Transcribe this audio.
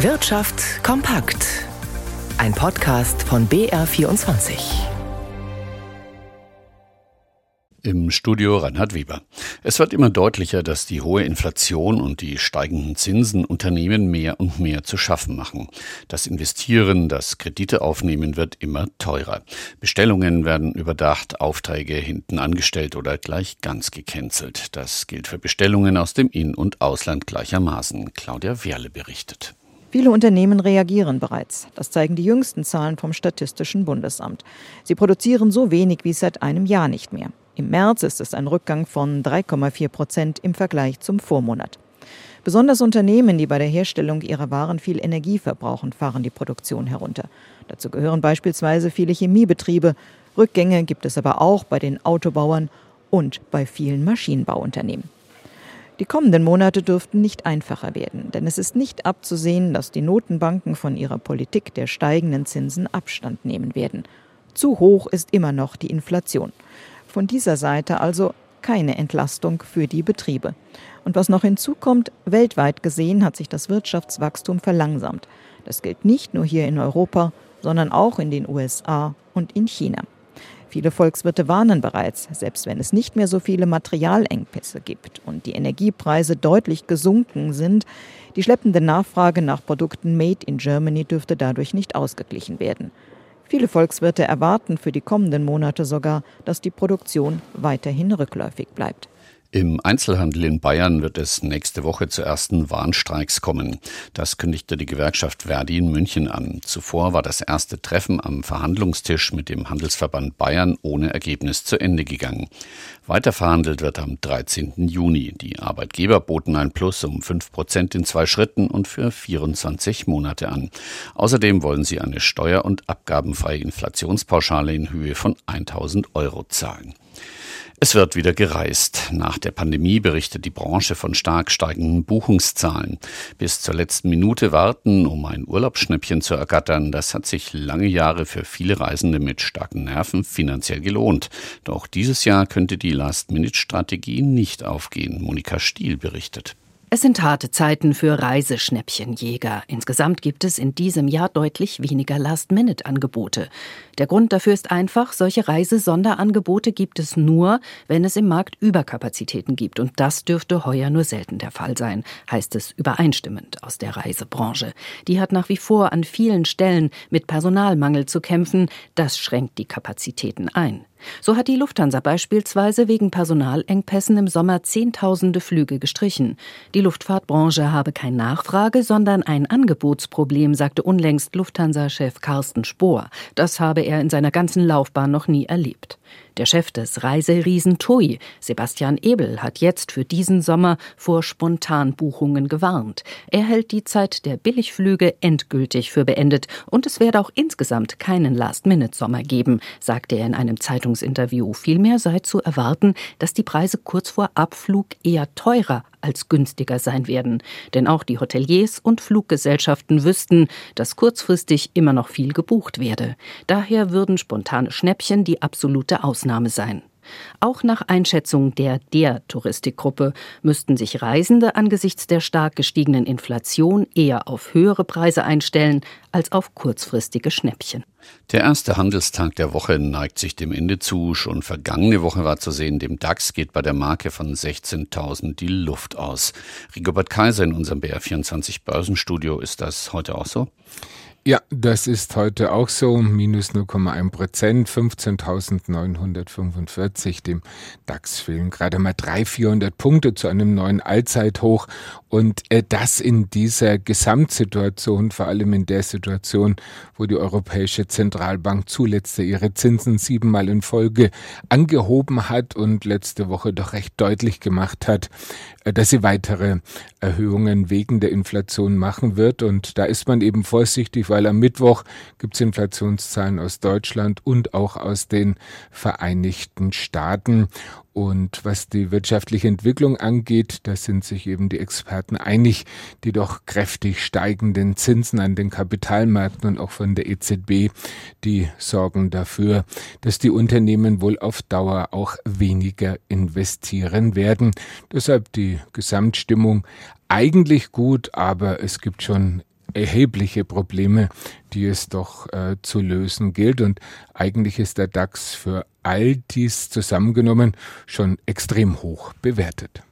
Wirtschaft kompakt. Ein Podcast von BR24. Im Studio Reinhard Weber. Es wird immer deutlicher, dass die hohe Inflation und die steigenden Zinsen Unternehmen mehr und mehr zu schaffen machen. Das Investieren, das Kredite aufnehmen wird immer teurer. Bestellungen werden überdacht, Aufträge hinten angestellt oder gleich ganz gecancelt. Das gilt für Bestellungen aus dem In- und Ausland gleichermaßen. Claudia Werle berichtet. Viele Unternehmen reagieren bereits. Das zeigen die jüngsten Zahlen vom Statistischen Bundesamt. Sie produzieren so wenig wie seit einem Jahr nicht mehr. Im März ist es ein Rückgang von 3,4 Prozent im Vergleich zum Vormonat. Besonders Unternehmen, die bei der Herstellung ihrer Waren viel Energie verbrauchen, fahren die Produktion herunter. Dazu gehören beispielsweise viele Chemiebetriebe. Rückgänge gibt es aber auch bei den Autobauern und bei vielen Maschinenbauunternehmen. Die kommenden Monate dürften nicht einfacher werden, denn es ist nicht abzusehen, dass die Notenbanken von ihrer Politik der steigenden Zinsen Abstand nehmen werden. Zu hoch ist immer noch die Inflation. Von dieser Seite also keine Entlastung für die Betriebe. Und was noch hinzukommt, weltweit gesehen hat sich das Wirtschaftswachstum verlangsamt. Das gilt nicht nur hier in Europa, sondern auch in den USA und in China. Viele Volkswirte warnen bereits, selbst wenn es nicht mehr so viele Materialengpässe gibt und die Energiepreise deutlich gesunken sind, die schleppende Nachfrage nach Produkten Made in Germany dürfte dadurch nicht ausgeglichen werden. Viele Volkswirte erwarten für die kommenden Monate sogar, dass die Produktion weiterhin rückläufig bleibt. Im Einzelhandel in Bayern wird es nächste Woche zu ersten Warnstreiks kommen. Das kündigte die Gewerkschaft Verdi in München an. Zuvor war das erste Treffen am Verhandlungstisch mit dem Handelsverband Bayern ohne Ergebnis zu Ende gegangen. Weiter verhandelt wird am 13. Juni. Die Arbeitgeber boten ein Plus um 5 Prozent in zwei Schritten und für 24 Monate an. Außerdem wollen sie eine steuer- und abgabenfreie Inflationspauschale in Höhe von 1000 Euro zahlen. Es wird wieder gereist. Nach der Pandemie berichtet die Branche von stark steigenden Buchungszahlen. Bis zur letzten Minute warten, um ein Urlaubsschnäppchen zu ergattern, das hat sich lange Jahre für viele Reisende mit starken Nerven finanziell gelohnt. Doch dieses Jahr könnte die Last-Minute-Strategie nicht aufgehen. Monika Stiel berichtet. Es sind harte Zeiten für Reiseschnäppchenjäger. Insgesamt gibt es in diesem Jahr deutlich weniger Last-Minute-Angebote. Der Grund dafür ist einfach, solche Reisesonderangebote gibt es nur, wenn es im Markt Überkapazitäten gibt. Und das dürfte heuer nur selten der Fall sein, heißt es übereinstimmend aus der Reisebranche. Die hat nach wie vor an vielen Stellen mit Personalmangel zu kämpfen. Das schränkt die Kapazitäten ein. So hat die Lufthansa beispielsweise wegen Personalengpässen im Sommer Zehntausende Flüge gestrichen. Die Luftfahrtbranche habe kein Nachfrage, sondern ein Angebotsproblem, sagte unlängst Lufthansa-Chef Carsten Spohr. Das habe er in seiner ganzen Laufbahn noch nie erlebt. Der Chef des Reiseriesen TUI, Sebastian Ebel, hat jetzt für diesen Sommer vor Spontanbuchungen gewarnt. Er hält die Zeit der Billigflüge endgültig für beendet und es werde auch insgesamt keinen Last-Minute-Sommer geben, sagte er in einem Zeitungsinterview. Vielmehr sei zu erwarten, dass die Preise kurz vor Abflug eher teurer als günstiger sein werden. Denn auch die Hoteliers und Fluggesellschaften wüssten, dass kurzfristig immer noch viel gebucht werde. Daher würden spontane Schnäppchen die absolute Ausnahme sein. Auch nach Einschätzung der der Touristikgruppe müssten sich Reisende angesichts der stark gestiegenen Inflation eher auf höhere Preise einstellen als auf kurzfristige Schnäppchen. Der erste Handelstag der Woche neigt sich dem Ende zu. Schon vergangene Woche war zu sehen, dem DAX geht bei der Marke von 16.000 die Luft aus. Rigobert Kaiser in unserem BR24 Börsenstudio, ist das heute auch so? Ja, das ist heute auch so. Minus 0,1 Prozent, 15.945. Dem DAX fehlen gerade mal 300, 400 Punkte zu einem neuen Allzeithoch. Und äh, das in dieser Gesamtsituation, vor allem in der Situation, wo die Europäische Zentralbank zuletzt ihre Zinsen siebenmal in Folge angehoben hat und letzte Woche doch recht deutlich gemacht hat, äh, dass sie weitere Erhöhungen wegen der Inflation machen wird. Und da ist man eben vorsichtig, weil am Mittwoch gibt es Inflationszahlen aus Deutschland und auch aus den Vereinigten Staaten. Und was die wirtschaftliche Entwicklung angeht, da sind sich eben die Experten einig, die doch kräftig steigenden Zinsen an den Kapitalmärkten und auch von der EZB, die sorgen dafür, dass die Unternehmen wohl auf Dauer auch weniger investieren werden. Deshalb die Gesamtstimmung eigentlich gut, aber es gibt schon erhebliche Probleme, die es doch äh, zu lösen gilt. Und eigentlich ist der DAX für all dies zusammengenommen schon extrem hoch bewertet.